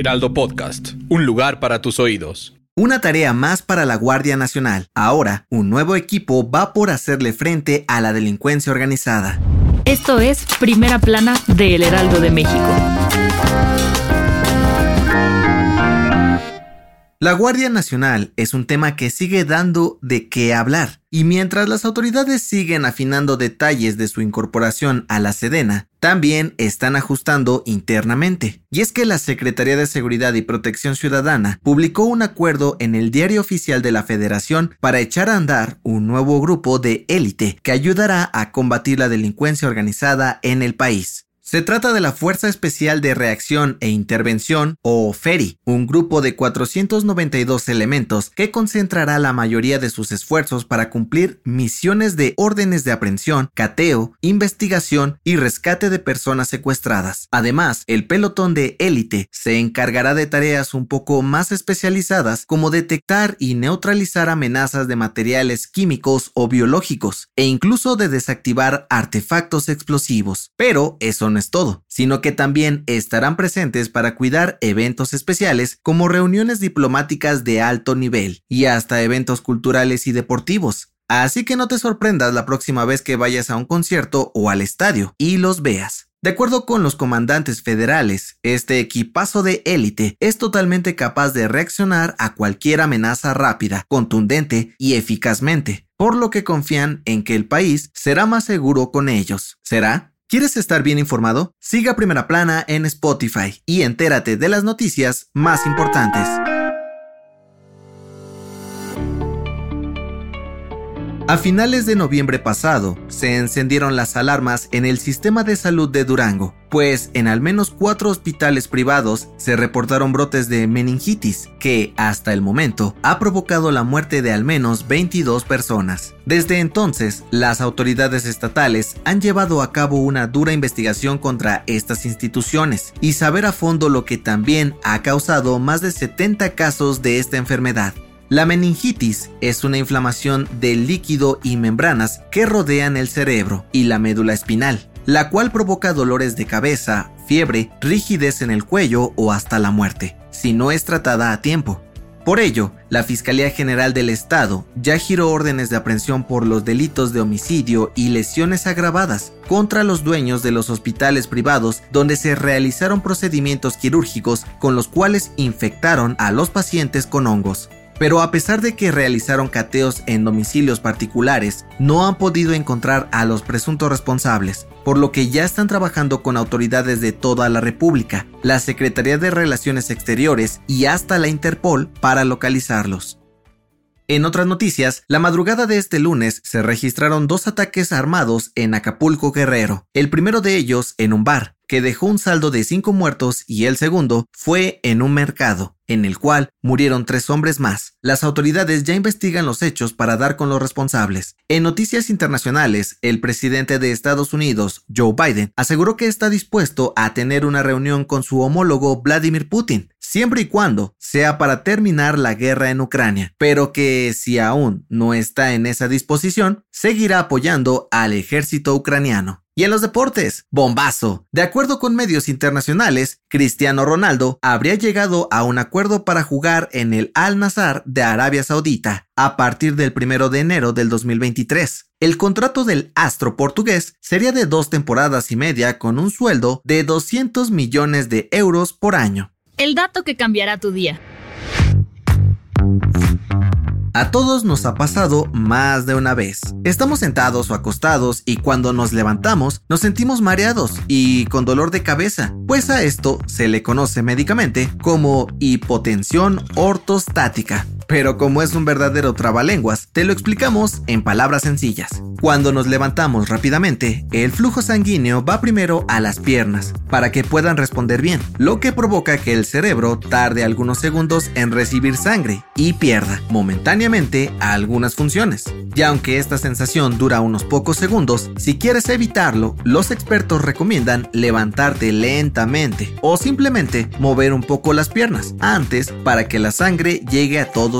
Heraldo Podcast, un lugar para tus oídos. Una tarea más para la Guardia Nacional. Ahora, un nuevo equipo va por hacerle frente a la delincuencia organizada. Esto es Primera Plana de El Heraldo de México. La Guardia Nacional es un tema que sigue dando de qué hablar, y mientras las autoridades siguen afinando detalles de su incorporación a la Sedena, también están ajustando internamente. Y es que la Secretaría de Seguridad y Protección Ciudadana publicó un acuerdo en el Diario Oficial de la Federación para echar a andar un nuevo grupo de élite que ayudará a combatir la delincuencia organizada en el país. Se trata de la Fuerza Especial de Reacción e Intervención, o FERI, un grupo de 492 elementos que concentrará la mayoría de sus esfuerzos para cumplir misiones de órdenes de aprehensión, cateo, investigación y rescate de personas secuestradas. Además, el pelotón de élite se encargará de tareas un poco más especializadas como detectar y neutralizar amenazas de materiales químicos o biológicos, e incluso de desactivar artefactos explosivos. Pero eso no todo, sino que también estarán presentes para cuidar eventos especiales como reuniones diplomáticas de alto nivel y hasta eventos culturales y deportivos. Así que no te sorprendas la próxima vez que vayas a un concierto o al estadio y los veas. De acuerdo con los comandantes federales, este equipazo de élite es totalmente capaz de reaccionar a cualquier amenaza rápida, contundente y eficazmente, por lo que confían en que el país será más seguro con ellos. ¿Será? ¿Quieres estar bien informado? Siga Primera Plana en Spotify y entérate de las noticias más importantes. A finales de noviembre pasado, se encendieron las alarmas en el sistema de salud de Durango, pues en al menos cuatro hospitales privados se reportaron brotes de meningitis, que hasta el momento ha provocado la muerte de al menos 22 personas. Desde entonces, las autoridades estatales han llevado a cabo una dura investigación contra estas instituciones y saber a fondo lo que también ha causado más de 70 casos de esta enfermedad. La meningitis es una inflamación del líquido y membranas que rodean el cerebro y la médula espinal, la cual provoca dolores de cabeza, fiebre, rigidez en el cuello o hasta la muerte, si no es tratada a tiempo. Por ello, la Fiscalía General del Estado ya giró órdenes de aprehensión por los delitos de homicidio y lesiones agravadas contra los dueños de los hospitales privados donde se realizaron procedimientos quirúrgicos con los cuales infectaron a los pacientes con hongos pero a pesar de que realizaron cateos en domicilios particulares, no han podido encontrar a los presuntos responsables, por lo que ya están trabajando con autoridades de toda la República, la Secretaría de Relaciones Exteriores y hasta la Interpol para localizarlos. En otras noticias, la madrugada de este lunes se registraron dos ataques armados en Acapulco Guerrero, el primero de ellos en un bar, que dejó un saldo de cinco muertos y el segundo fue en un mercado, en el cual murieron tres hombres más. Las autoridades ya investigan los hechos para dar con los responsables. En noticias internacionales, el presidente de Estados Unidos, Joe Biden, aseguró que está dispuesto a tener una reunión con su homólogo Vladimir Putin, siempre y cuando sea para terminar la guerra en Ucrania, pero que si aún no está en esa disposición, seguirá apoyando al ejército ucraniano. Y en los deportes, bombazo. De acuerdo con medios internacionales, Cristiano Ronaldo habría llegado a un acuerdo para jugar en el Al Nazar de Arabia Saudita a partir del 1 de enero del 2023. El contrato del astro portugués sería de dos temporadas y media con un sueldo de 200 millones de euros por año. El dato que cambiará tu día. A todos nos ha pasado más de una vez. Estamos sentados o acostados y cuando nos levantamos nos sentimos mareados y con dolor de cabeza, pues a esto se le conoce médicamente como hipotensión ortostática. Pero como es un verdadero trabalenguas, te lo explicamos en palabras sencillas. Cuando nos levantamos rápidamente, el flujo sanguíneo va primero a las piernas, para que puedan responder bien, lo que provoca que el cerebro tarde algunos segundos en recibir sangre y pierda momentáneamente algunas funciones. Y aunque esta sensación dura unos pocos segundos, si quieres evitarlo, los expertos recomiendan levantarte lentamente o simplemente mover un poco las piernas antes para que la sangre llegue a todos